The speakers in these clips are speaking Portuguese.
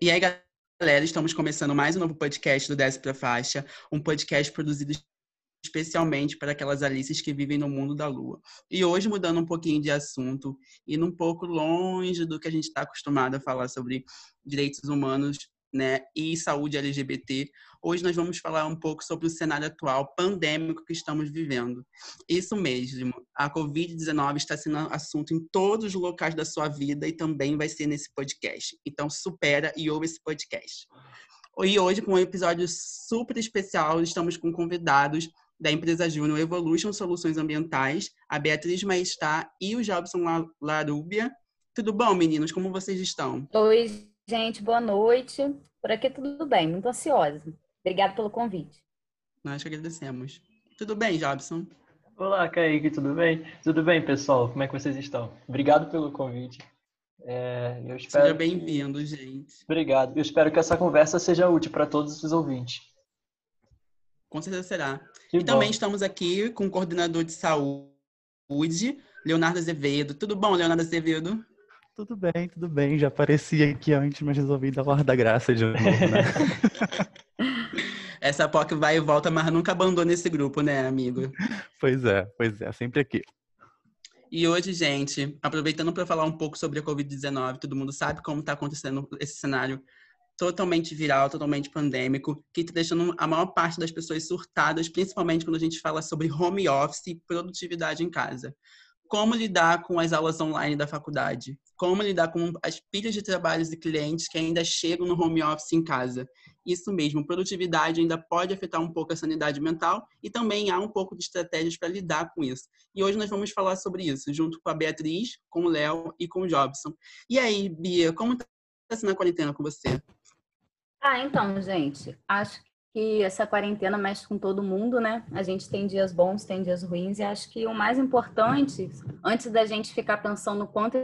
E aí, galera, estamos começando mais um novo podcast do pra Faixa, um podcast produzido especialmente para aquelas Alices que vivem no mundo da lua. E hoje, mudando um pouquinho de assunto, indo um pouco longe do que a gente está acostumado a falar sobre direitos humanos né, e saúde LGBT, hoje nós vamos falar um pouco sobre o cenário atual pandêmico que estamos vivendo. Isso mesmo, a Covid-19 está sendo assunto em todos os locais da sua vida e também vai ser nesse podcast. Então, supera e ouve esse podcast. E hoje, com um episódio super especial, estamos com convidados da empresa Júnior Evolution Soluções Ambientais, a Beatriz Maestá e o Jobson Larúbia. Tudo bom, meninos? Como vocês estão? Oi, gente, boa noite. Por aqui tudo bem, muito ansiosa. Obrigada pelo convite. Nós que agradecemos. Tudo bem, Jobson? Olá, Kaique, tudo bem? Tudo bem, pessoal? Como é que vocês estão? Obrigado pelo convite. É, eu espero seja bem-vindo, que... gente. Obrigado. Eu espero que essa conversa seja útil para todos os ouvintes. Com certeza será. Que e bom. também estamos aqui com o coordenador de saúde, Leonardo Azevedo. Tudo bom, Leonardo Azevedo? Tudo bem, tudo bem. Já apareci aqui antes, mas resolvi dar hora da graça de novo, né? Essa POC vai e volta, mas nunca abandona esse grupo, né, amigo? Pois é, pois é, sempre aqui. E hoje, gente, aproveitando para falar um pouco sobre a Covid-19, todo mundo sabe como está acontecendo esse cenário totalmente viral, totalmente pandêmico, que está deixando a maior parte das pessoas surtadas, principalmente quando a gente fala sobre home office e produtividade em casa. Como lidar com as aulas online da faculdade? Como lidar com as pilhas de trabalhos e clientes que ainda chegam no home office em casa? Isso mesmo, produtividade ainda pode afetar um pouco a sanidade mental e também há um pouco de estratégias para lidar com isso. E hoje nós vamos falar sobre isso, junto com a Beatriz, com o Léo e com o Jobson. E aí, Bia, como está sendo a quarentena com você? Ah, então, gente, acho que essa quarentena mexe com todo mundo, né? A gente tem dias bons, tem dias ruins, e acho que o mais importante, antes da gente ficar pensando no quanto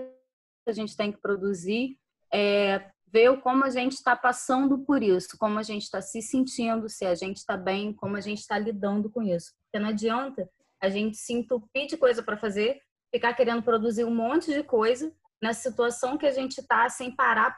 a gente tem que produzir, é ver como a gente está passando por isso, como a gente está se sentindo, se a gente está bem, como a gente está lidando com isso. Porque não adianta a gente se entupir de coisa para fazer, ficar querendo produzir um monte de coisa na situação que a gente está, sem parar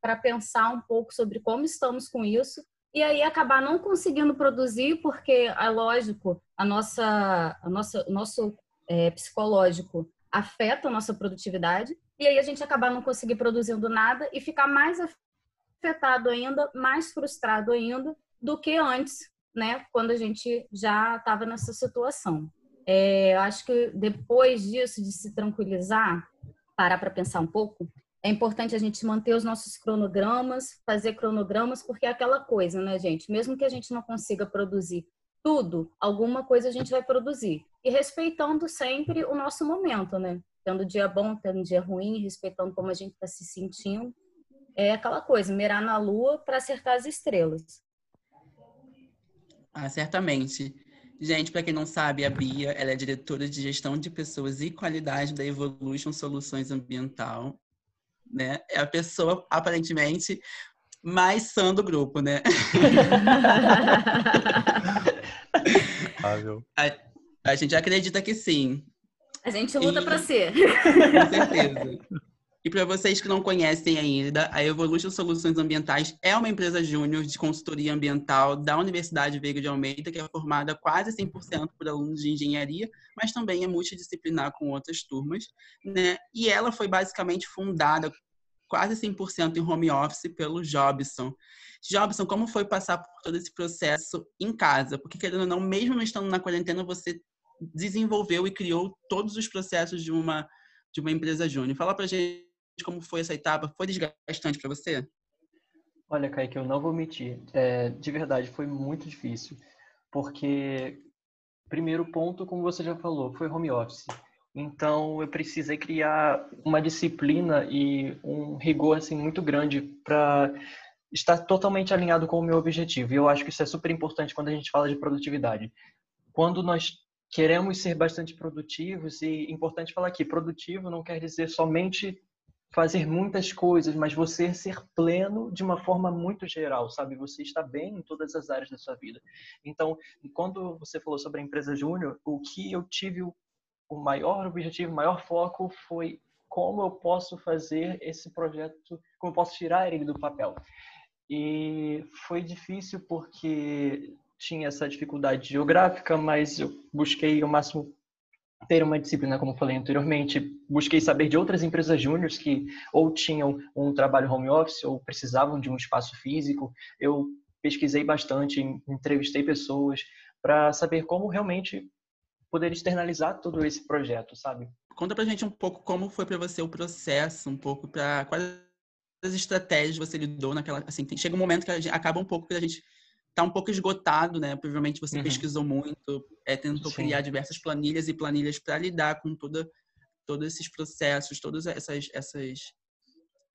para pensar um pouco sobre como estamos com isso, e aí acabar não conseguindo produzir, porque é lógico, a nossa, a nossa, o nosso é, psicológico afeta a nossa produtividade, e aí a gente acabar não conseguir produzindo nada e ficar mais afetado ainda, mais frustrado ainda do que antes, né? Quando a gente já estava nessa situação. É, acho que depois disso, de se tranquilizar, parar para pensar um pouco, é importante a gente manter os nossos cronogramas, fazer cronogramas, porque é aquela coisa, né, gente? Mesmo que a gente não consiga produzir tudo, alguma coisa a gente vai produzir. E respeitando sempre o nosso momento, né? Tendo dia bom, tendo dia ruim, respeitando como a gente está se sentindo. É aquela coisa, mirar na lua para acertar as estrelas. Ah, certamente. Gente, para quem não sabe, a Bia ela é diretora de gestão de pessoas e qualidade da Evolution Soluções Ambiental. Né? É a pessoa, aparentemente, mais sã do grupo, né? a, a gente acredita que sim. A gente luta e... para ser. Com certeza. E para vocês que não conhecem ainda, a Evolution Soluções Ambientais é uma empresa júnior de consultoria ambiental da Universidade Veiga de Almeida, que é formada quase 100% por alunos de engenharia, mas também é multidisciplinar com outras turmas. Né? E ela foi basicamente fundada quase 100% em home office pelo Jobson. Jobson, como foi passar por todo esse processo em casa? Porque, querendo ou não, mesmo não estando na quarentena, você desenvolveu e criou todos os processos de uma, de uma empresa júnior. Fala pra gente como foi essa etapa? Foi desgastante para você? Olha, Kaique, eu não vou mentir. É, de verdade, foi muito difícil. Porque, primeiro ponto, como você já falou, foi home office. Então, eu precisei criar uma disciplina e um rigor assim muito grande para estar totalmente alinhado com o meu objetivo. E eu acho que isso é super importante quando a gente fala de produtividade. Quando nós queremos ser bastante produtivos, e importante falar aqui, produtivo não quer dizer somente fazer muitas coisas, mas você ser pleno de uma forma muito geral, sabe? Você está bem em todas as áreas da sua vida. Então, quando você falou sobre a empresa júnior, o que eu tive o maior objetivo, o maior foco foi como eu posso fazer esse projeto, como eu posso tirar ele do papel. E foi difícil porque tinha essa dificuldade geográfica, mas eu busquei o máximo ter uma disciplina, como falei anteriormente. Busquei saber de outras empresas júniores que ou tinham um trabalho home office ou precisavam de um espaço físico. Eu pesquisei bastante, entrevistei pessoas para saber como realmente poder externalizar todo esse projeto, sabe? Conta pra gente um pouco como foi para você o processo, um pouco para quais as estratégias você lidou naquela, assim, chega um momento que gente, acaba um pouco que a gente tá um pouco esgotado, né? Provavelmente você uhum. pesquisou muito, é, tentou Sim. criar diversas planilhas e planilhas para lidar com toda todos esses processos, todas essas essas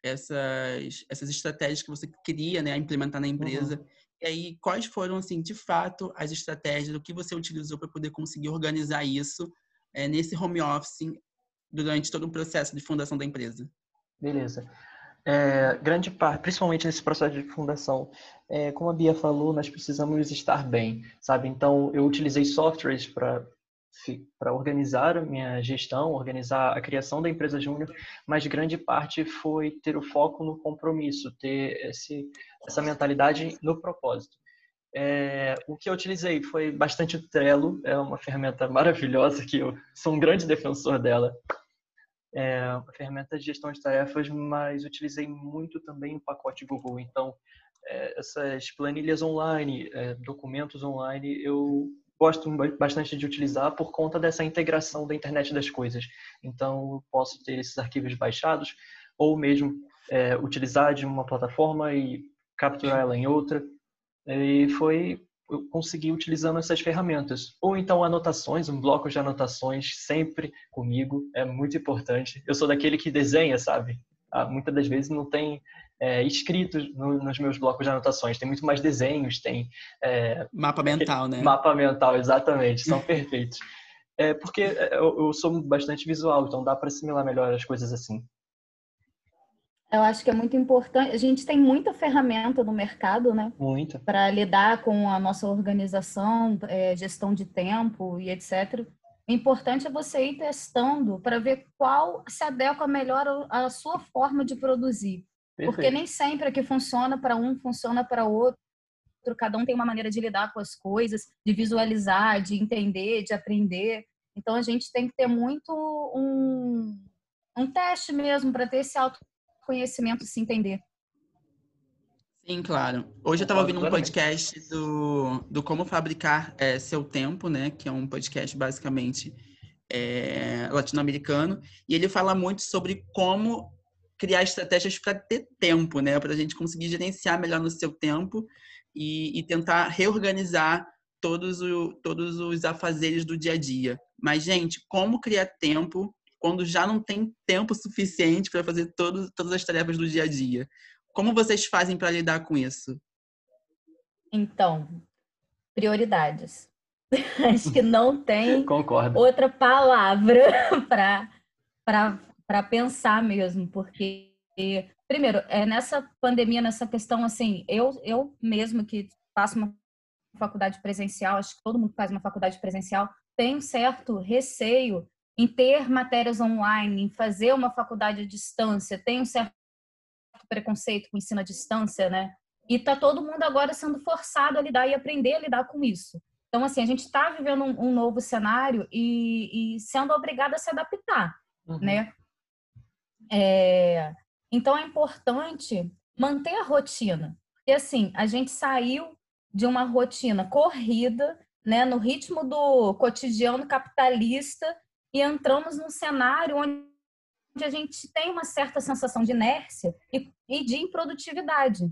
essas essas estratégias que você queria, né, implementar na empresa. Uhum. E aí, quais foram, assim, de fato, as estratégias, o que você utilizou para poder conseguir organizar isso é, nesse home office durante todo o processo de fundação da empresa? Beleza. É, grande parte, principalmente nesse processo de fundação, é, como a Bia falou, nós precisamos estar bem, sabe? Então, eu utilizei softwares para para organizar a minha gestão, organizar a criação da empresa júnior, mas grande parte foi ter o foco no compromisso, ter esse, essa mentalidade no propósito. É, o que eu utilizei foi bastante o Trello, é uma ferramenta maravilhosa que eu sou um grande defensor dela. É uma ferramenta de gestão de tarefas, mas utilizei muito também o pacote Google. Então, é, essas planilhas online, é, documentos online, eu gosto bastante de utilizar por conta dessa integração da internet das coisas. Então, posso ter esses arquivos baixados ou mesmo é, utilizar de uma plataforma e capturar ela em outra. E foi eu consegui utilizando essas ferramentas. Ou então anotações, um bloco de anotações sempre comigo, é muito importante. Eu sou daquele que desenha, sabe? Ah, muitas das vezes não tem é, escritos no, nos meus blocos de anotações. Tem muito mais desenhos, tem... É, mapa mental, né? Mapa mental, exatamente. São perfeitos. É, porque eu, eu sou bastante visual, então dá para assimilar melhor as coisas assim. Eu acho que é muito importante. A gente tem muita ferramenta no mercado, né? Muita. Para lidar com a nossa organização, é, gestão de tempo e etc. O importante é você ir testando para ver qual se adequa melhor à sua forma de produzir. Perfeito. Porque nem sempre o que funciona para um funciona para outro. Cada um tem uma maneira de lidar com as coisas, de visualizar, de entender, de aprender. Então a gente tem que ter muito um, um teste mesmo para ter esse autoconhecimento, se entender. Sim, claro. Hoje eu estava ouvindo um podcast do, do Como Fabricar é, Seu Tempo, né? Que é um podcast basicamente é, latino-americano. E ele fala muito sobre como criar estratégias para ter tempo, né? Para a gente conseguir gerenciar melhor no seu tempo e, e tentar reorganizar todos, o, todos os afazeres do dia a dia. Mas, gente, como criar tempo quando já não tem tempo suficiente para fazer todo, todas as tarefas do dia a dia? Como vocês fazem para lidar com isso? Então, prioridades. Acho que não tem Concordo. outra palavra para para pensar mesmo, porque primeiro, é nessa pandemia, nessa questão assim, eu eu mesmo que faço uma faculdade presencial, acho que todo mundo faz uma faculdade presencial, tem um certo receio em ter matérias online, em fazer uma faculdade à distância, tem um certo preconceito com ensino à distância, né? E tá todo mundo agora sendo forçado a lidar e aprender a lidar com isso. Então, assim, a gente está vivendo um, um, novo cenário e, e, sendo obrigado a se adaptar, uhum. né? É, então é importante manter a rotina. E assim, a gente saiu de uma rotina corrida, né, no ritmo do cotidiano capitalista e entramos num cenário onde a gente tem uma certa sensação de inércia e, e de improdutividade.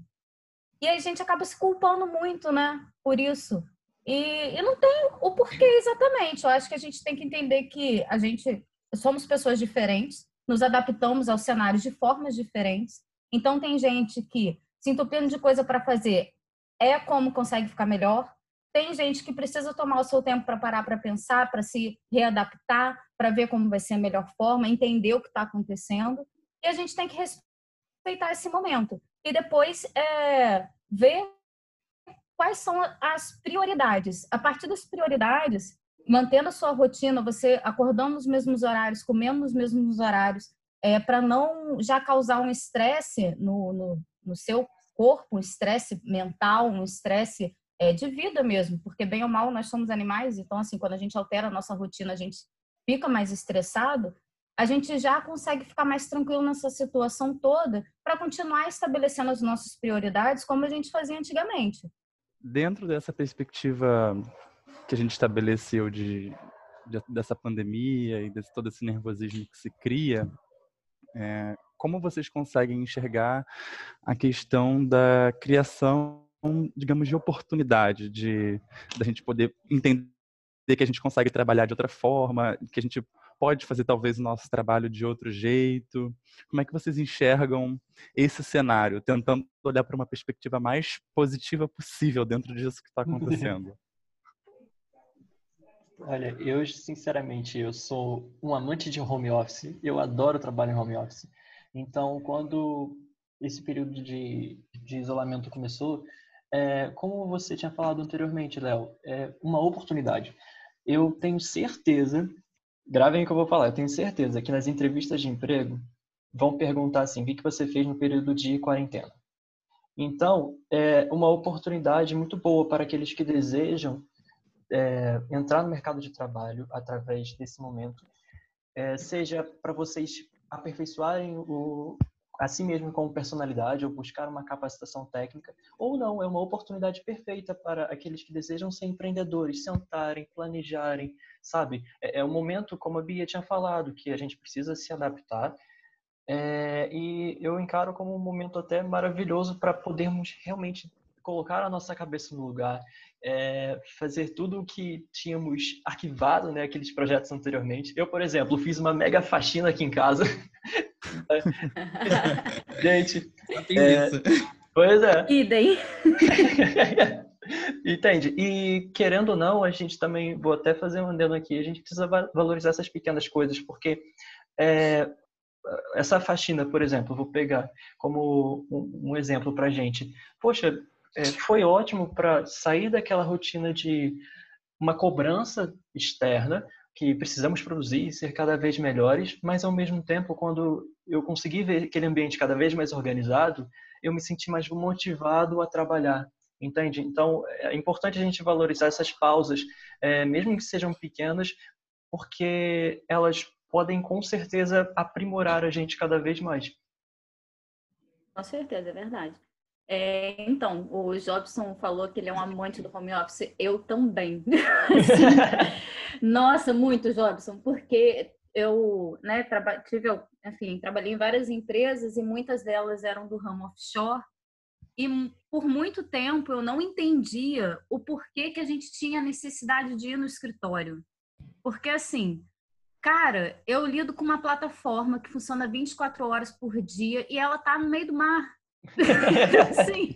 E a gente acaba se culpando muito, né, por isso. E, e não tem o porquê exatamente. Eu acho que a gente tem que entender que a gente somos pessoas diferentes, nos adaptamos aos cenários de formas diferentes. Então, tem gente que se entupindo de coisa para fazer é como consegue ficar melhor. Tem gente que precisa tomar o seu tempo para parar para pensar, para se readaptar, para ver como vai ser a melhor forma, entender o que está acontecendo. E a gente tem que respeitar esse momento. E depois é, ver quais são as prioridades. A partir das prioridades, mantendo a sua rotina, você acordando nos mesmos horários, comendo nos mesmos horários, é, para não já causar um estresse no, no, no, seu corpo, um estresse mental, um estresse é, de vida mesmo, porque bem ou mal nós somos animais, então assim, quando a gente altera a nossa rotina, a gente fica mais estressado, a gente já consegue ficar mais tranquilo nessa situação toda para continuar estabelecendo as nossas prioridades como a gente fazia antigamente. Dentro dessa perspectiva que a gente estabeleceu de, de dessa pandemia e desse todo esse nervosismo que se cria, é, como vocês conseguem enxergar a questão da criação, digamos, de oportunidade, de da gente poder entender que a gente consegue trabalhar de outra forma, que a gente pode fazer talvez o nosso trabalho de outro jeito? Como é que vocês enxergam esse cenário, tentando olhar para uma perspectiva mais positiva possível dentro disso que está acontecendo? Olha, eu sinceramente eu sou um amante de home office. Eu adoro trabalhar em home office. Então, quando esse período de, de isolamento começou, é, como você tinha falado anteriormente, Léo, é uma oportunidade. Eu tenho certeza Gravem o que eu vou falar. Eu tenho certeza que nas entrevistas de emprego vão perguntar assim: o que você fez no período de quarentena? Então, é uma oportunidade muito boa para aqueles que desejam é, entrar no mercado de trabalho através desse momento, é, seja para vocês aperfeiçoarem o, a si mesmo como personalidade ou buscar uma capacitação técnica, ou não, é uma oportunidade perfeita para aqueles que desejam ser empreendedores, sentarem, planejarem, sabe? É, é um momento, como a Bia tinha falado, que a gente precisa se adaptar. É, e eu encaro como um momento até maravilhoso para podermos realmente colocar a nossa cabeça no lugar, é, fazer tudo o que tínhamos arquivado, né, aqueles projetos anteriormente. Eu, por exemplo, fiz uma mega faxina aqui em casa. Gente, é, pois é. Idem. Entende? E querendo ou não, a gente também, vou até fazer um adendo aqui, a gente precisa valorizar essas pequenas coisas, porque é, essa faxina, por exemplo, vou pegar como um, um exemplo para gente. Poxa, é, foi ótimo para sair daquela rotina de uma cobrança externa que precisamos produzir e ser cada vez melhores, mas ao mesmo tempo, quando eu consegui ver aquele ambiente cada vez mais organizado, eu me senti mais motivado a trabalhar entende? Então, é importante a gente valorizar essas pausas, é, mesmo que sejam pequenas, porque elas podem com certeza aprimorar a gente cada vez mais. Com certeza, é verdade. É, então, o Jobson falou que ele é um amante do home office, eu também. nossa, muito, Jobson, porque eu né, tive, enfim, trabalhei em várias empresas e muitas delas eram do ramo offshore e por muito tempo eu não entendia o porquê que a gente tinha necessidade de ir no escritório. Porque assim, cara, eu lido com uma plataforma que funciona 24 horas por dia e ela tá no meio do mar. Assim,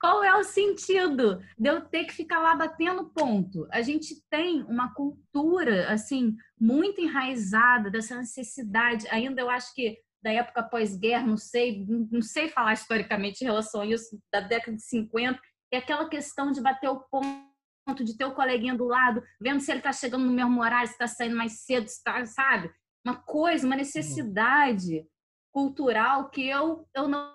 qual é o sentido de eu ter que ficar lá batendo ponto? A gente tem uma cultura assim muito enraizada dessa necessidade. Ainda eu acho que da época pós-guerra, não sei, não sei falar historicamente em relação a isso, da década de 50, é aquela questão de bater o ponto, de ter o coleguinha do lado, vendo se ele está chegando no mesmo horário, se está saindo mais cedo, está, sabe? Uma coisa, uma necessidade cultural que eu, eu não,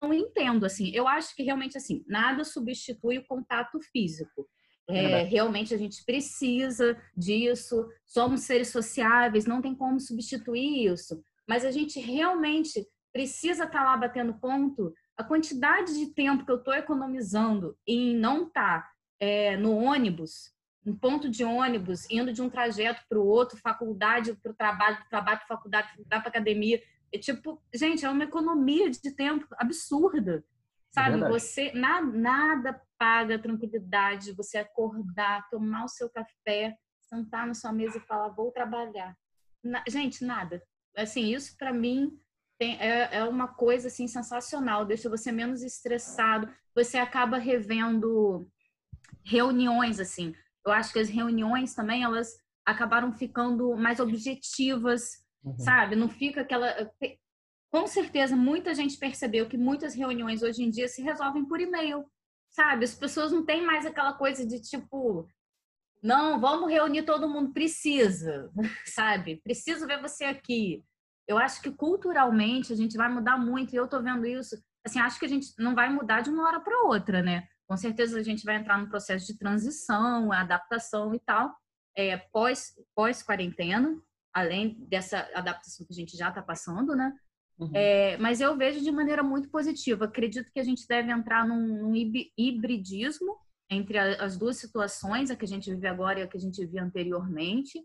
não entendo, assim. Eu acho que realmente, assim, nada substitui o contato físico. É, realmente a gente precisa disso, somos seres sociáveis, não tem como substituir isso mas a gente realmente precisa estar tá lá batendo ponto. A quantidade de tempo que eu estou economizando em não estar tá, é, no ônibus, um ponto de ônibus, indo de um trajeto para o outro, faculdade para o trabalho, trabalho para faculdade, para academia. É tipo, gente, é uma economia de tempo absurda. Sabe, é você na, nada paga tranquilidade, você acordar, tomar o seu café, sentar na sua mesa e falar, vou trabalhar. Na, gente, nada assim, isso para mim tem, é, é uma coisa assim sensacional, deixa você menos estressado, você acaba revendo reuniões assim. Eu acho que as reuniões também elas acabaram ficando mais objetivas, uhum. sabe? Não fica aquela com certeza muita gente percebeu que muitas reuniões hoje em dia se resolvem por e-mail, sabe? As pessoas não têm mais aquela coisa de tipo, não, vamos reunir todo mundo, precisa, sabe? Preciso ver você aqui. eu acho que culturalmente a gente vai mudar muito, e eu tô vendo isso. Assim, acho que a gente não vai mudar de uma hora para outra, né? Com certeza a gente vai entrar num processo de transição, adaptação e tal, é, pós, pós-quarentena, além dessa adaptação que a gente já está passando, né? Uhum. É, mas eu vejo de maneira muito positiva. Acredito que a gente deve entrar num, num hibridismo entre a, as duas situações, a que a gente vive agora e a que a gente vivia anteriormente.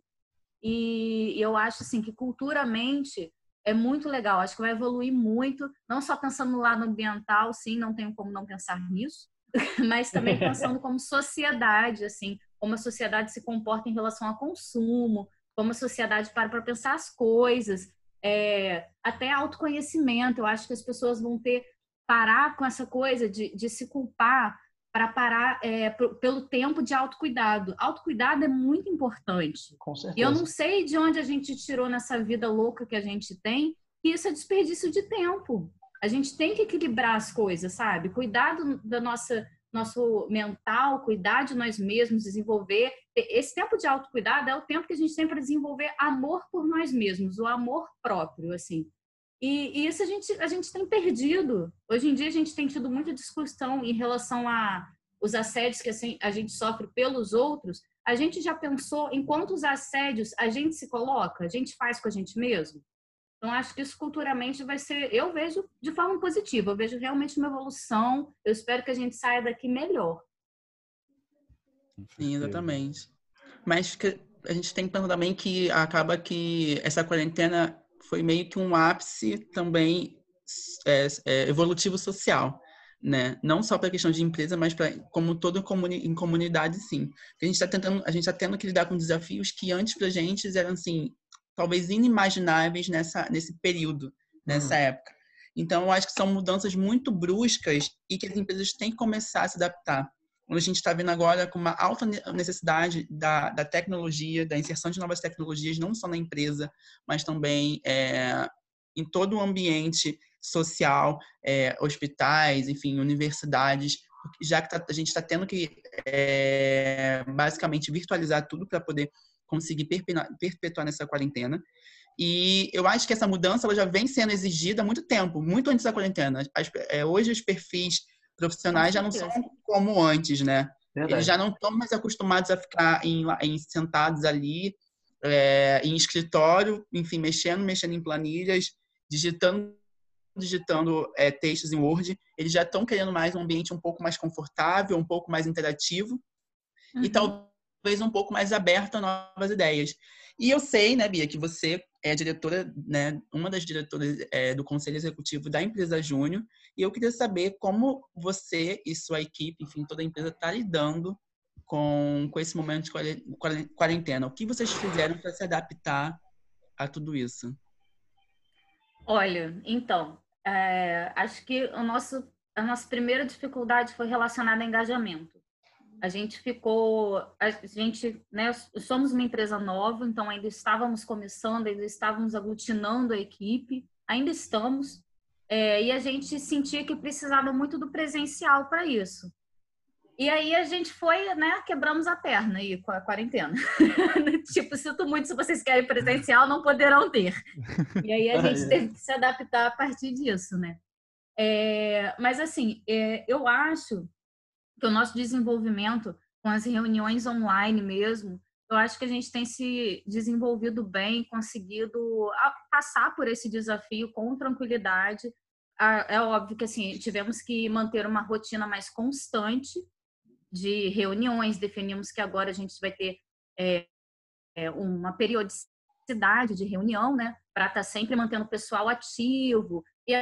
E, e eu acho assim que culturalmente é muito legal. Acho que vai evoluir muito, não só pensando no lado ambiental, sim, não tenho como não pensar nisso, mas também pensando como sociedade, assim, como a sociedade se comporta em relação ao consumo, como a sociedade para para pensar as coisas, é, até autoconhecimento. Eu acho que as pessoas vão ter parar com essa coisa de, de se culpar para parar é, pelo tempo de autocuidado. Autocuidado é muito importante. Com certeza. E eu não sei de onde a gente tirou nessa vida louca que a gente tem que isso é desperdício de tempo. A gente tem que equilibrar as coisas, sabe? Cuidado da nossa nosso mental, cuidar de nós mesmos, desenvolver. Esse tempo de autocuidado é o tempo que a gente tem para desenvolver amor por nós mesmos, o amor próprio, assim. E, e, isso a gente, a gente tem perdido. Hoje em dia a gente tem tido muita discussão em relação a os assédios que assim, a gente sofre pelos outros. A gente já pensou em quantos assédios a gente se coloca, a gente faz com a gente mesmo? Então, acho que isso culturalmente vai ser, eu vejo de forma positiva, eu vejo realmente uma evolução. Eu espero que a gente saia daqui melhor. Sim, exatamente. Mas a gente tem que pensar também que acaba que essa quarentena foi meio que um ápice também é, é, evolutivo social, né? Não só para a questão de empresa, mas para como todo comuni em comunidade, sim. A gente está tentando, a gente está tendo que lidar com desafios que antes para a gente eram assim talvez inimagináveis nessa, nesse período, nessa uhum. época. Então, eu acho que são mudanças muito bruscas e que as empresas têm que começar a se adaptar. A gente está vendo agora com uma alta necessidade da, da tecnologia, da inserção de novas tecnologias, não só na empresa, mas também é, em todo o ambiente social, é, hospitais, enfim, universidades, já que tá, a gente está tendo que é, basicamente virtualizar tudo para poder conseguir perpetuar nessa quarentena. E eu acho que essa mudança ela já vem sendo exigida há muito tempo, muito antes da quarentena. As, é, hoje os perfis profissionais já não são como antes, né? Verdade. Eles já não estão mais acostumados a ficar em, em sentados ali, é, em escritório, enfim, mexendo, mexendo em planilhas, digitando digitando é, textos em Word, eles já estão querendo mais um ambiente um pouco mais confortável, um pouco mais interativo. Uhum. E talvez talvez um pouco mais aberto a novas ideias. E eu sei, né, Bia, que você é diretora, né, uma das diretoras é, do Conselho Executivo da empresa Júnior, e eu queria saber como você e sua equipe, enfim, toda a empresa está lidando com, com esse momento de quarentena. O que vocês fizeram para se adaptar a tudo isso? Olha, então, é, acho que o nosso, a nossa primeira dificuldade foi relacionada a engajamento a gente ficou, a gente, né, somos uma empresa nova, então ainda estávamos começando, ainda estávamos aglutinando a equipe, ainda estamos, é, e a gente sentia que precisava muito do presencial para isso. E aí a gente foi, né, quebramos a perna aí com a quarentena. tipo, sinto muito se vocês querem presencial, não poderão ter. E aí a gente teve que se adaptar a partir disso, né? É, mas assim, é, eu acho que o nosso desenvolvimento com as reuniões online mesmo, eu acho que a gente tem se desenvolvido bem, conseguido passar por esse desafio com tranquilidade. É óbvio que assim tivemos que manter uma rotina mais constante de reuniões. Definimos que agora a gente vai ter é, é uma periodicidade de reunião, né, para estar tá sempre mantendo o pessoal ativo e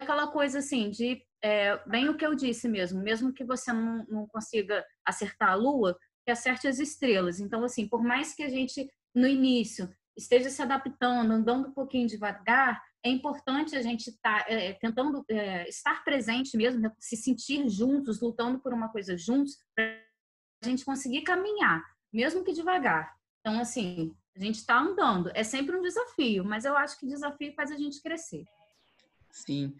aquela coisa assim de é, bem o que eu disse mesmo, mesmo que você não, não consiga acertar a lua, que acerte as estrelas. Então, assim, por mais que a gente, no início, esteja se adaptando, andando um pouquinho devagar, é importante a gente estar tá, é, tentando é, estar presente mesmo, né, se sentir juntos, lutando por uma coisa juntos, para a gente conseguir caminhar, mesmo que devagar. Então, assim, a gente está andando. É sempre um desafio, mas eu acho que desafio faz a gente crescer. Sim.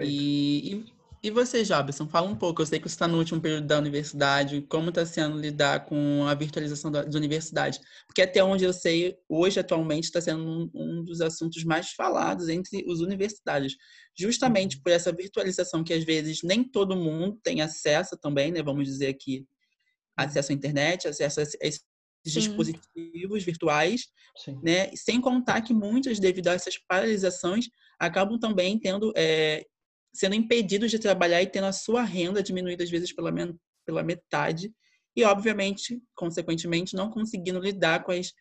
E, e, E você, Jobson, fala um pouco. Eu sei que você está no último período da universidade. Como está sendo lidar com a virtualização da, da, universidade? Porque até onde eu sei, hoje, atualmente, está sendo um, um, dos assuntos mais falados entre os universitários. Justamente por essa virtualização que, às vezes, nem todo mundo tem acesso também, né? Vamos dizer aqui, acesso à internet, acesso a esses Sim. dispositivos virtuais, Sim. né? Sem contar que muitas, devido a essas paralisações, acabam também tendo é, sendo impedidos de trabalhar e tendo a sua renda diminuída às vezes pela, pela metade e obviamente, consequentemente, não conseguindo lidar com as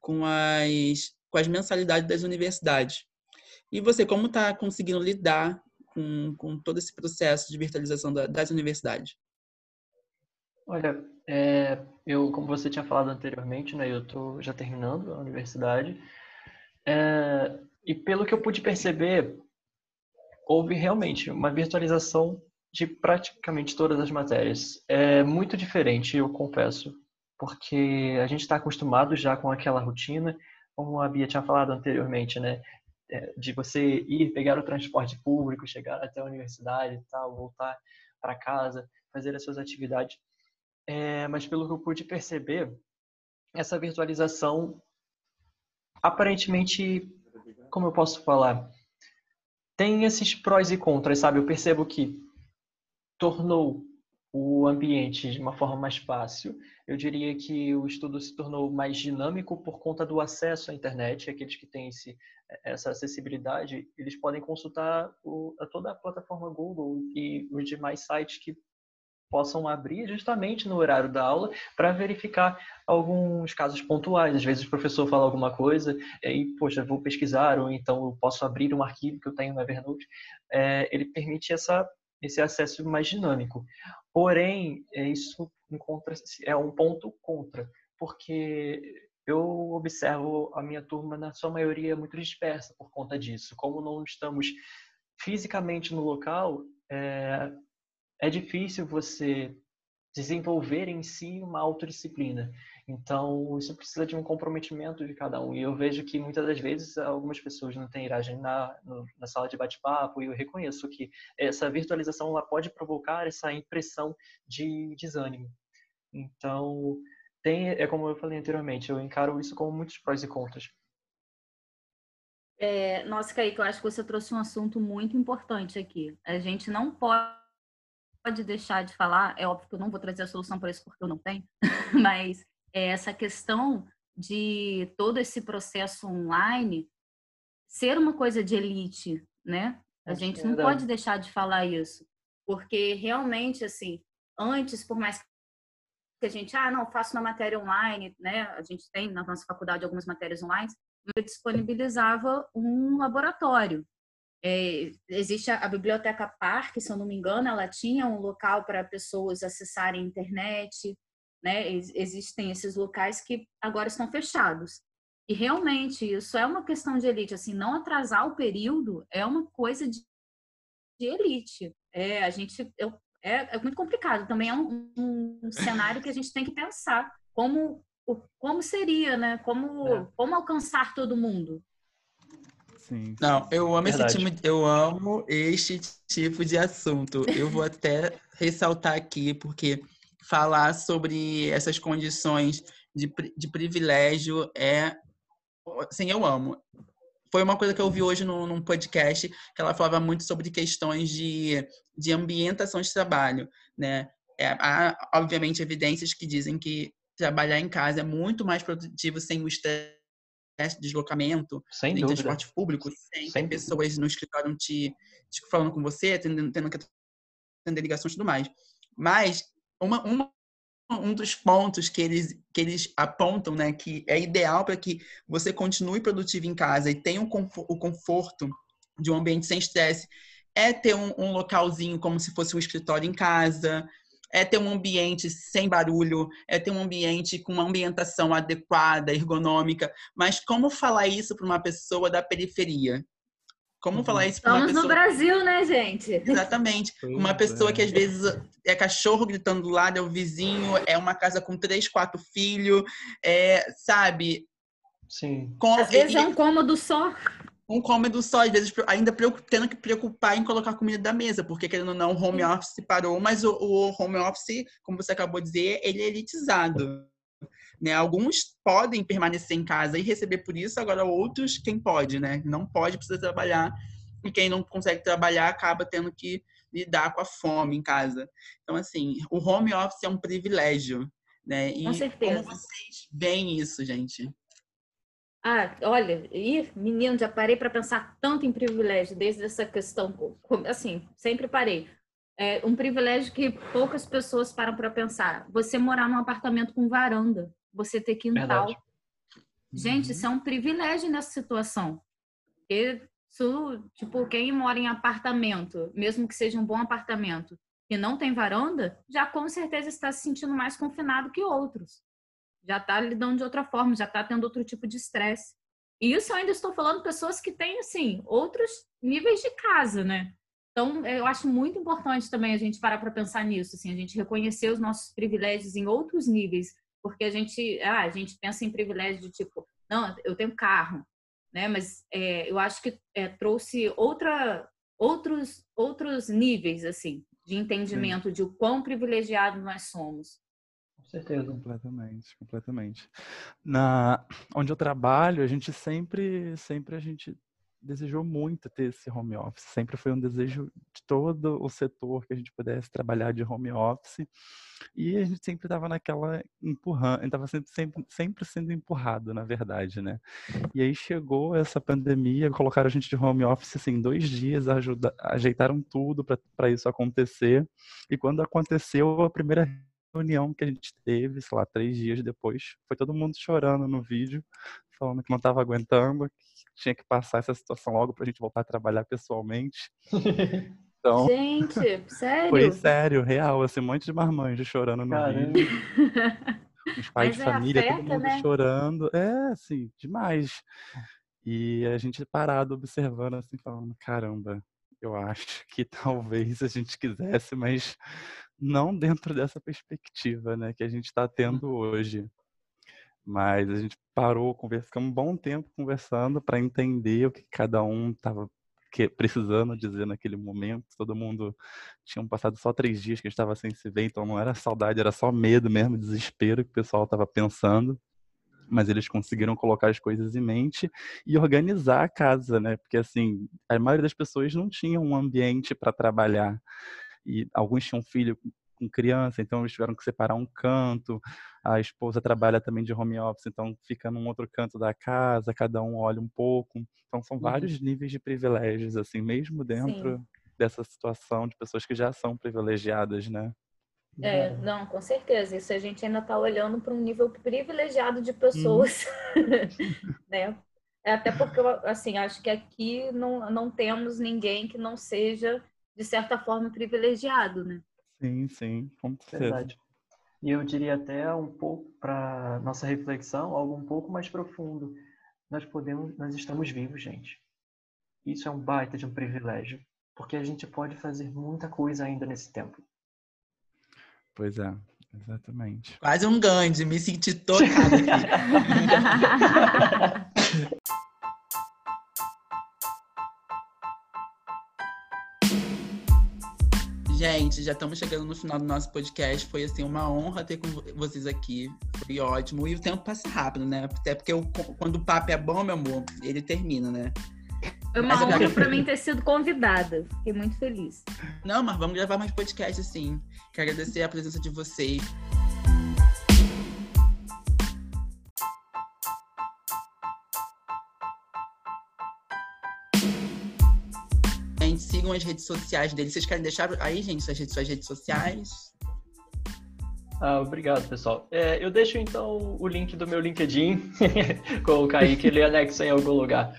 com as com as mensalidades das universidades. E você como está conseguindo lidar com, com todo esse processo de virtualização da, das universidades? Olha, é, eu, como você tinha falado anteriormente, né, eu estou já terminando a universidade, é, e pelo que eu pude perceber, houve realmente uma virtualização de praticamente todas as matérias. É muito diferente, eu confesso, porque a gente está acostumado já com aquela rotina, como a Bia tinha falado anteriormente, né? É, de você ir pegar o transporte público, chegar até a universidade e tal, voltar para casa, fazer as suas atividades. É, mas pelo que eu pude perceber, essa virtualização aparentemente, como eu posso falar, tem esses prós e contras, sabe? Eu percebo que tornou o ambiente de uma forma mais fácil. Eu diria que o estudo se tornou mais dinâmico por conta do acesso à internet. Aqueles que têm esse, essa acessibilidade, eles podem consultar o, a toda a plataforma Google e os demais sites que possam abrir justamente no horário da aula para verificar alguns casos pontuais. Às vezes o professor fala alguma coisa e poxa, vou pesquisar ou então eu posso abrir um arquivo que eu tenho no Evernote. É, ele permite essa, esse acesso mais dinâmico. Porém, é, isso encontra, é um ponto contra, porque eu observo a minha turma, na sua maioria, muito dispersa por conta disso. Como não estamos fisicamente no local, é, é difícil você desenvolver em si uma autodisciplina. Então, isso precisa de um comprometimento de cada um. E eu vejo que muitas das vezes algumas pessoas não têm iragem na, na sala de bate-papo, e eu reconheço que essa virtualização ela pode provocar essa impressão de desânimo. Então, tem, é como eu falei anteriormente, eu encaro isso como muitos prós e contras. É, nossa, Kaique, eu acho que você trouxe um assunto muito importante aqui. A gente não pode pode deixar de falar, é óbvio que eu não vou trazer a solução para isso porque eu não tenho, mas é essa questão de todo esse processo online ser uma coisa de elite, né? A gente é não pode deixar de falar isso, porque realmente, assim, antes, por mais que a gente, ah, não, faço na matéria online, né? A gente tem na nossa faculdade algumas matérias online, eu disponibilizava um laboratório. É, existe a, a, Biblioteca Parque, se eu não me engano, ela tinha um local para pessoas acessarem a internet, né? Existem esses locais que agora estão fechados. E realmente isso é uma questão de elite, assim, não atrasar o período é uma coisa de, de elite. É, a gente eu, é, é, muito complicado. Também é um, um, cenário que a gente tem que pensar como como seria, né? Como é. como alcançar todo mundo. Sim. Não, eu amo esse time, eu amo este tipo de assunto. Eu vou até ressaltar aqui, porque falar sobre essas condições de, de privilégio é. Sim, eu amo. Foi uma coisa que eu vi hoje no, num podcast que ela falava muito sobre questões de, de ambientação de trabalho, né? É, há, obviamente, evidências que dizem que trabalhar em casa é muito mais produtivo sem o estresse de deslocamento, Sem em transporte público, sem, sem pessoas dúvida. no escritório te, te, falando com você, tendo, tendo que atender ligações e tudo mais. Mas uma, uma, um dos pontos que eles, que eles apontam, né, que é ideal para que você continue produtivo em casa e tenha o conforto de um ambiente sem estresse, é ter um, um localzinho como se fosse um escritório em casa, é ter um ambiente sem barulho, é ter um ambiente com uma ambientação adequada, ergonômica. Mas como falar isso para uma pessoa da periferia? Como uhum. falar isso para uma pessoa... no Brasil, né, gente? Exatamente. Uma pessoa que às vezes é cachorro gritando do lado, é o vizinho, é uma casa com três, quatro filhos, é, sabe? Sim. Com... Às vezes é um cômodo só. Um cômodo só, às vezes ainda tendo que preocupar em colocar comida da mesa, porque querendo ou não, o home office parou, mas o, o home office, como você acabou de dizer, ele é elitizado. Né? Alguns podem permanecer em casa e receber por isso, agora outros, quem pode, né? Não pode, precisa trabalhar. E quem não consegue trabalhar acaba tendo que lidar com a fome em casa. Então, assim, o home office é um privilégio, né? E com certeza. como vocês veem isso, gente? Ah, olha, e menino, já parei para pensar tanto em privilégio desde essa questão, assim, sempre parei. É um privilégio que poucas pessoas param para pensar. Você morar num apartamento com varanda, você ter quintal. Verdade. Gente, uhum. isso é um privilégio nessa situação. Porque, tipo, quem mora em apartamento, mesmo que seja um bom apartamento, e não tem varanda, já com certeza está se sentindo mais confinado que outros já está lidando de outra forma, já está tendo outro tipo de estresse. E isso eu ainda estou falando pessoas que têm, assim, outros níveis de casa, né? Então, eu acho muito importante também a gente parar para pensar nisso, assim, a gente reconhecer os nossos privilégios em outros níveis, porque a gente, ah, a gente pensa em privilégio de tipo, não, eu tenho carro, né? Mas é, eu acho que é, trouxe outra, outros, outros níveis, assim, de entendimento Sim. de o quão privilegiado nós somos certeza. Completamente, completamente. Na onde eu trabalho, a gente sempre, sempre a gente desejou muito ter esse home office. Sempre foi um desejo de todo o setor que a gente pudesse trabalhar de home office. E a gente sempre estava naquela empurrando, estava sempre, sempre, sempre sendo empurrado, na verdade, né? E aí chegou essa pandemia, colocaram a gente de home office assim, dois dias, ajuda, ajeitaram tudo para isso acontecer. E quando aconteceu a primeira reunião que a gente teve, sei lá, três dias depois, foi todo mundo chorando no vídeo, falando que não estava aguentando, que tinha que passar essa situação logo para a gente voltar a trabalhar pessoalmente. Então, gente, sério? Foi sério, real, assim, um monte de marmanjos chorando no Caramba. vídeo. Os pais Mas de é família, afeta, todo mundo né? chorando. É, assim, demais. E a gente parado observando, assim, falando, caramba, eu acho que talvez a gente quisesse, mas não dentro dessa perspectiva, né, que a gente está tendo hoje. Mas a gente parou, ficamos um bom tempo conversando para entender o que cada um estava precisando dizer naquele momento. Todo mundo tinha passado só três dias que estava sem se ver, então não era saudade, era só medo mesmo, desespero que o pessoal estava pensando. Mas eles conseguiram colocar as coisas em mente e organizar a casa, né? Porque assim, a maioria das pessoas não tinha um ambiente para trabalhar e alguns tinham filho com criança, então eles tiveram que separar um canto. A esposa trabalha também de home office, então fica num outro canto da casa, cada um olha um pouco. Então são uhum. vários níveis de privilégios, assim, mesmo dentro Sim. dessa situação de pessoas que já são privilegiadas, né? É, não, com certeza. Isso a gente ainda está olhando para um nível privilegiado de pessoas, hum. né? É até porque, assim, acho que aqui não, não temos ninguém que não seja de certa forma, privilegiado, né? Sim, sim, com certeza. Verdade. E eu diria até um pouco para nossa reflexão, algo um pouco mais profundo. Nós podemos, nós estamos vivos, gente. Isso é um baita de um privilégio, porque a gente pode fazer muita coisa ainda nesse tempo. Pois é, exatamente. Quase um Gandhi, me senti tocado aqui. Gente, já estamos chegando no final do nosso podcast. Foi assim uma honra ter com vocês aqui. Foi ótimo. E o tempo passa rápido, né? Até porque eu, quando o papo é bom, meu amor, ele termina, né? É uma mas honra para mim ter sido convidada. Fiquei muito feliz. Não, mas vamos gravar mais podcast, sim. Quero agradecer a presença de vocês. Sigam as redes sociais dele. Vocês querem deixar aí, gente, suas redes, suas redes sociais? Ah, obrigado, pessoal. É, eu deixo então o link do meu LinkedIn com o Kaique, ele anexa em algum lugar.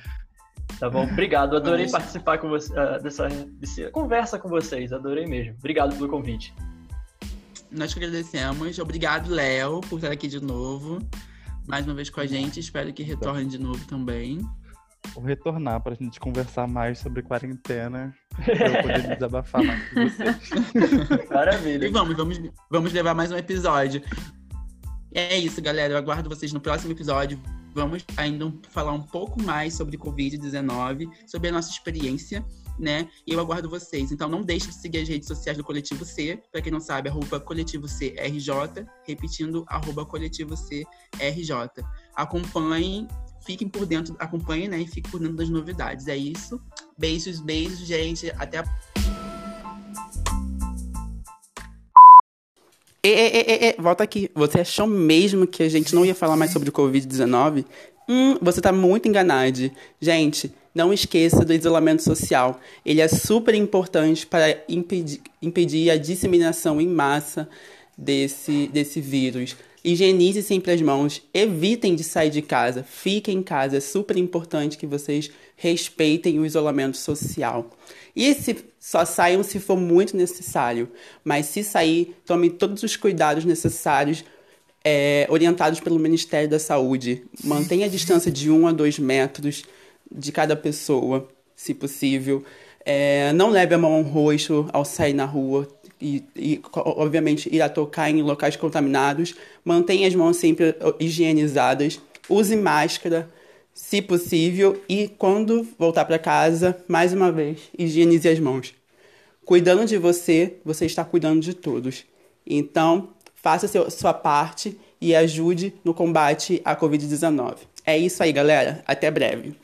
Tá bom? Obrigado, adorei participar com você, uh, dessa, dessa conversa com vocês, adorei mesmo. Obrigado pelo convite. Nós que agradecemos. Obrigado, Léo, por estar aqui de novo, mais uma vez com a gente. Espero que retorne de novo também. Vou retornar para a gente conversar mais sobre quarentena, para eu poder desabafar mais com vocês. Maravilha. E vamos, vamos, vamos levar mais um episódio. É isso, galera. Eu aguardo vocês no próximo episódio. vamos ainda falar um pouco mais sobre Covid-19, sobre a nossa experiência, né? E eu aguardo vocês. Então não deixe de seguir as redes sociais do Coletivo C, para quem não sabe, arroba Coletivo CRJ, repetindo, arroba Coletivo CRJ. Acompanhem, fiquem por dentro, acompanhem, né? E fiquem por dentro das novidades. É isso. Beijos, beijos, gente. Até a E, e, e, volta aqui. Você achou mesmo que a gente não ia falar mais sobre o Covid-19? Hum, você tá muito enganado. Gente, não esqueça do isolamento social. Ele é super importante para impedir, impedir a disseminação em massa desse, desse vírus. Higienize sempre as mãos, evitem de sair de casa, fiquem em casa. É super importante que vocês respeitem o isolamento social. E se só saiam se for muito necessário, mas se sair, tome todos os cuidados necessários é, orientados pelo Ministério da Saúde. Mantenha a distância de 1 a 2 metros de cada pessoa, se possível. É, não leve a mão ao rosto ao sair na rua e, e, obviamente, irá tocar em locais contaminados. Mantenha as mãos sempre higienizadas. Use máscara, se possível. E quando voltar para casa, mais uma vez, higienize as mãos. Cuidando de você, você está cuidando de todos. Então, faça seu, sua parte e ajude no combate à Covid-19. É isso aí, galera. Até breve.